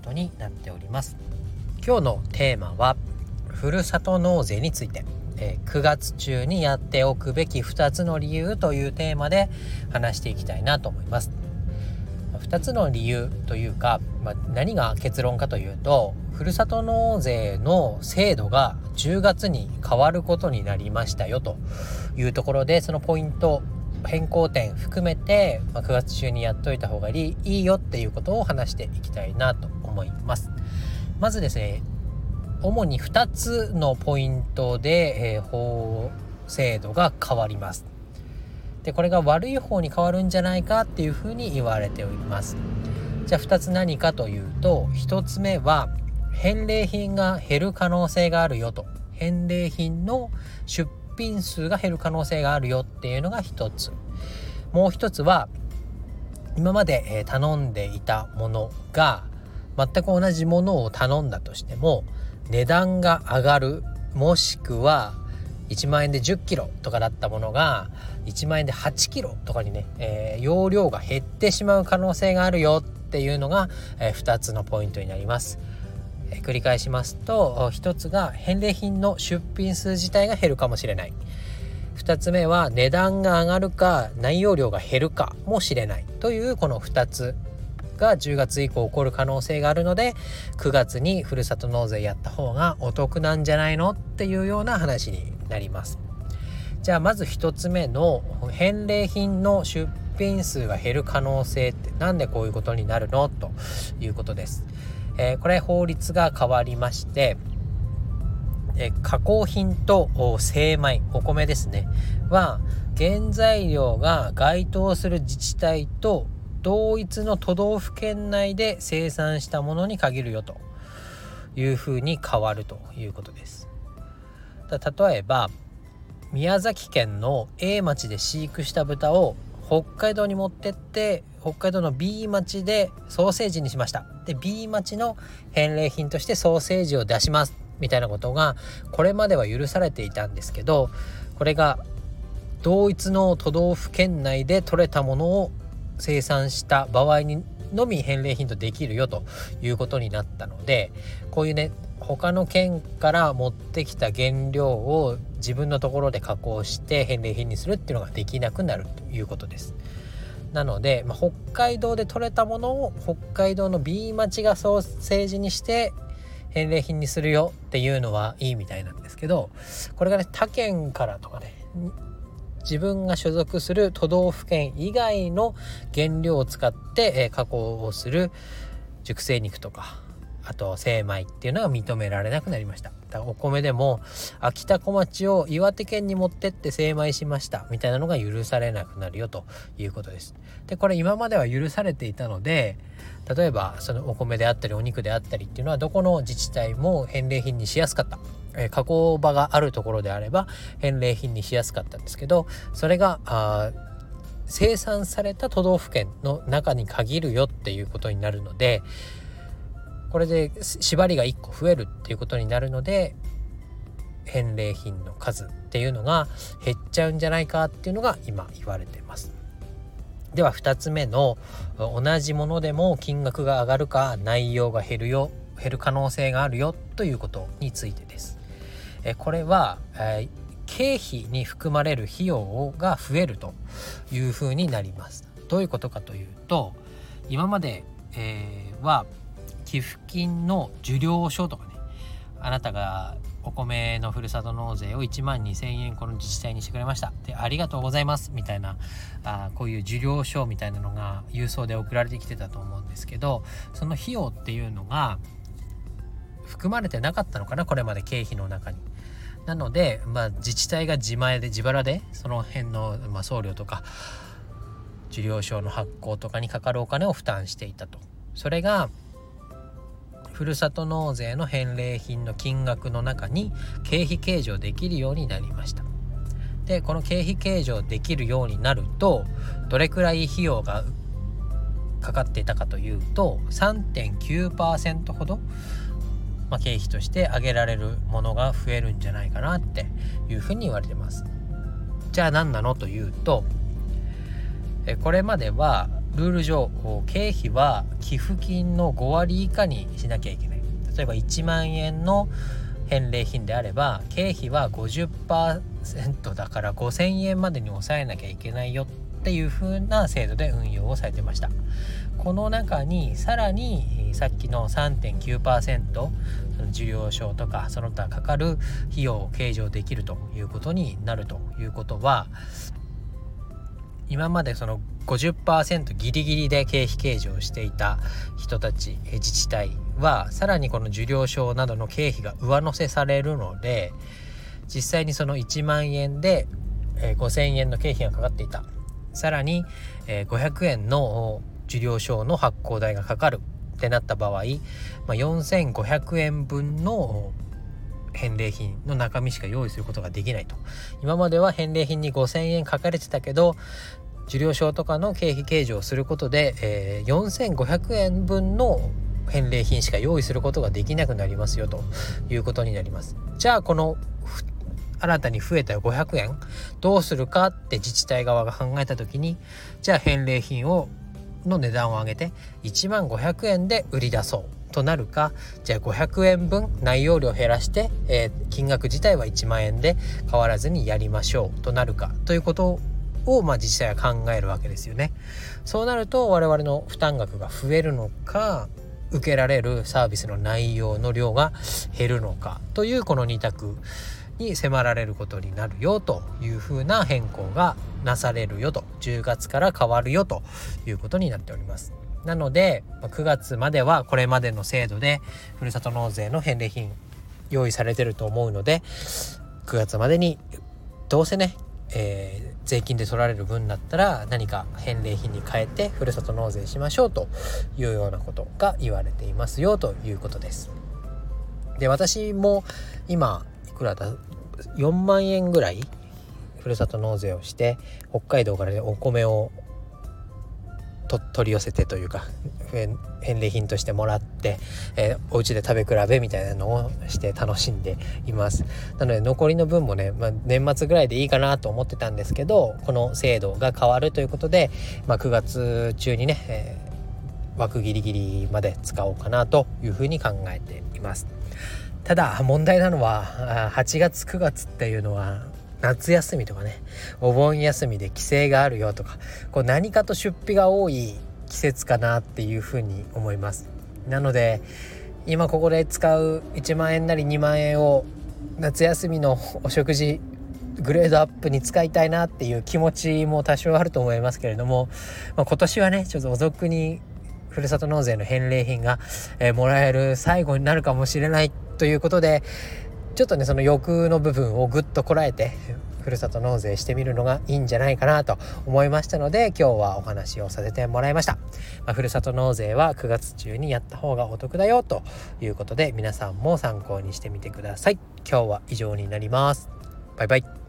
ことになっております。今日のテーマはふるさと納税について。え9月中にやっておくべき2つの理由というテーマで話していきたいなと思います。2つの理由というか、まあ、何が結論かというとふるさと納税の制度が10月に変わることになりましたよというところでそのポイント変更点含めて、まあ、9月中にやっといた方がいいよっていうことを話していきたいなと思います。まずですね主に2つのポイントで、えー、法制度が変わります。でこれが悪い方に変わるんじゃないかっていうふうに言われております。じゃあ2つ何かというと1つ目は返礼品が減る可能性があるよと返礼品の出品数が減る可能性があるよっていうのが1つもう1つは今まで頼んでいたものが全く同じものを頼んだとしても値段が上がるもしくは1万円で10キロとかだったものが1万円で8キロとかにね、えー、容量が減ってしまう可能性があるよっていうのが、えー、2つのポイントになります。えー、繰り返しますと1つが返礼品の出品数自体が減るかもしれない。2つ目は値段が上がるか内容量が減るかもしれないというこの2つが10月以降起こる可能性があるので9月にふるさと納税やった方がお得なんじゃないのっていうような話になります。じゃあまず1つ目の返礼品の出品数が減る可能性って何でこういうことになるのということです。えー、これ法律が変わりましてえ加工品と精米お米ですねは原材料が該当する自治体と同一の都道府県内で生産したものに限るよというふうに変わるということです。例えば宮崎県の A 町で飼育した豚を北海道に持ってって北海道の B 町でソーセージにしましたで B 町の返礼品としてソーセージを出しますみたいなことがこれまでは許されていたんですけどこれが同一の都道府県内で取れたものを生産した場合にのみ返礼品とできるよということになったのでこういうね他の県から持ってきた原料を自分のところで加工して返礼品にするっていうのができなくなるということです。なので、まあ、北海道で採れたものを北海道の B 町がソーセージにして返礼品にするよっていうのはいいみたいなんですけどこれがね他県からとかね自分が所属する都道府県以外の原料を使って、え加工をする熟成肉とかあと精米っていうのが認められなくなりました。だからお米でも秋田小町を岩手県に持ってって精米しましたみたいなのが許されなくなるよということです。でこれ今までは許されていたので例えばそのお米であったりお肉であったりっていうのはどこの自治体も返礼品にしやすかった。え加工場があるところであれば返礼品にしやすかったんですけどそれがあ生産された都道府県の中に限るよっていうことになるのでこれで縛りが1個増えるっていうことになるので返礼品の数っていうのが減っちゃうんじゃないかっていうのが今言われてます。では2つ目の同じものでも金額が上がるか内容が減るよ減る可能性があるよということについてです。えこれは、え経費に含まれる費用が増えるというふうになります。どういうことかというと今まで、えー、は寄付金の受領書とかねあなたがお米のふるさと納税を1万2000円この自治体にしてくれましたでありがとうございますみたいなあこういう受領書みたいなのが郵送で送られてきてたと思うんですけどその費用っていうのが含まれてなかったのかなこれまで経費の中に。なので、まあ、自治体が自前で自腹でその辺の、まあ、送料とか受領証の発行とかにかかるお金を負担していたと。それがふるさと納税の返礼品の金額の中に経費計上できるようになりましたでこの経費計上できるようになるとどれくらい費用がかかっていたかというと3.9%ほど、まあ、経費として挙げられるものが増えるんじゃないかなっていうふうに言われてます。じゃあ何なのというとえこれまではルール上経費は寄付金の5割以下にしなきゃいけない。例えば1万円の返礼品であれば経費は50%だから5000円までに抑えなきゃいけないよっていう風な制度で運用をされてました。この中にさらにさっきの3.9%受領証とかその他かかる費用を計上できるということになるということは今までその50%ギリギリで経費計上していた人たち自治体はさらにこの受領証などの経費が上乗せされるので実際にその1万円で5000円の経費がかかっていた。さらに500円の受領証の発行代がかかるってなった場合、まあ、4500円分の返礼品の中身しか用意することができないと。今までは返礼品に5000円書かれてたけど受領証とかの経費計上をすることで、えー、4500円分の返礼品しか用意することができなくなりますよと。いうことになります。じゃあこの新たに増えた500円どうするかって自治体側が考えた時にじゃあ返礼品をの値段を上げて1万500円で売り出そうとなるかじゃあ500円分内容量減らして、えー、金額自体は1万円で変わらずにやりましょうとなるかということを、まあ、自治体は考えるわけですよね。そうなると我々の負担額が増えるのか受けられるサービスの内容の量が減るのかというこの2択に迫られることになるよというふうな変更がなされるよと10月から変わるよということになっております。なので9月まではこれまでの制度でふるさと納税の返礼品用意されてると思うので9月までにどうせね、えー、税金で取られる分だったら何か返礼品に変えてふるさと納税しましょうというようなことが言われていますよということです。で私も今くらだ？4万円ぐらい？ふるさと納税をして北海道から、ね、お米を取り寄せてというか返礼品としてもらって、えー、お家で食べ比べみたいなのをして楽しんでいます。なので残りの分もね、まあ、年末ぐらいでいいかなと思ってたんですけどこの制度が変わるということで、まあ、9月中にね、えー、枠ギリギリまで使おうかなというふうに考えています。ただ問題なのは8月9月っていうのは夏休みとかね。お盆休みで帰省があるよとか。こう何かと出費が多い季節かなっていうふうに思います。なので今ここで使う1万円なり2万円を夏休みの お食事グレードアップに使いたいなっていう気持ちも多少あると思いますけれども、まあ、今年はねちょっとお得にふるさと納税の返礼品が、えー、もらえる最後になるかもしれないということでちょっとねその欲の部分をぐっとこらえてふるさと納税してみるのがいいんじゃないかなと思いましたので今日はお話をさせてもらいました、まあ、ふるさと納税は9月中にやった方がお得だよということで皆さんも参考にしてみてください。今日は以上になります。バイバイ。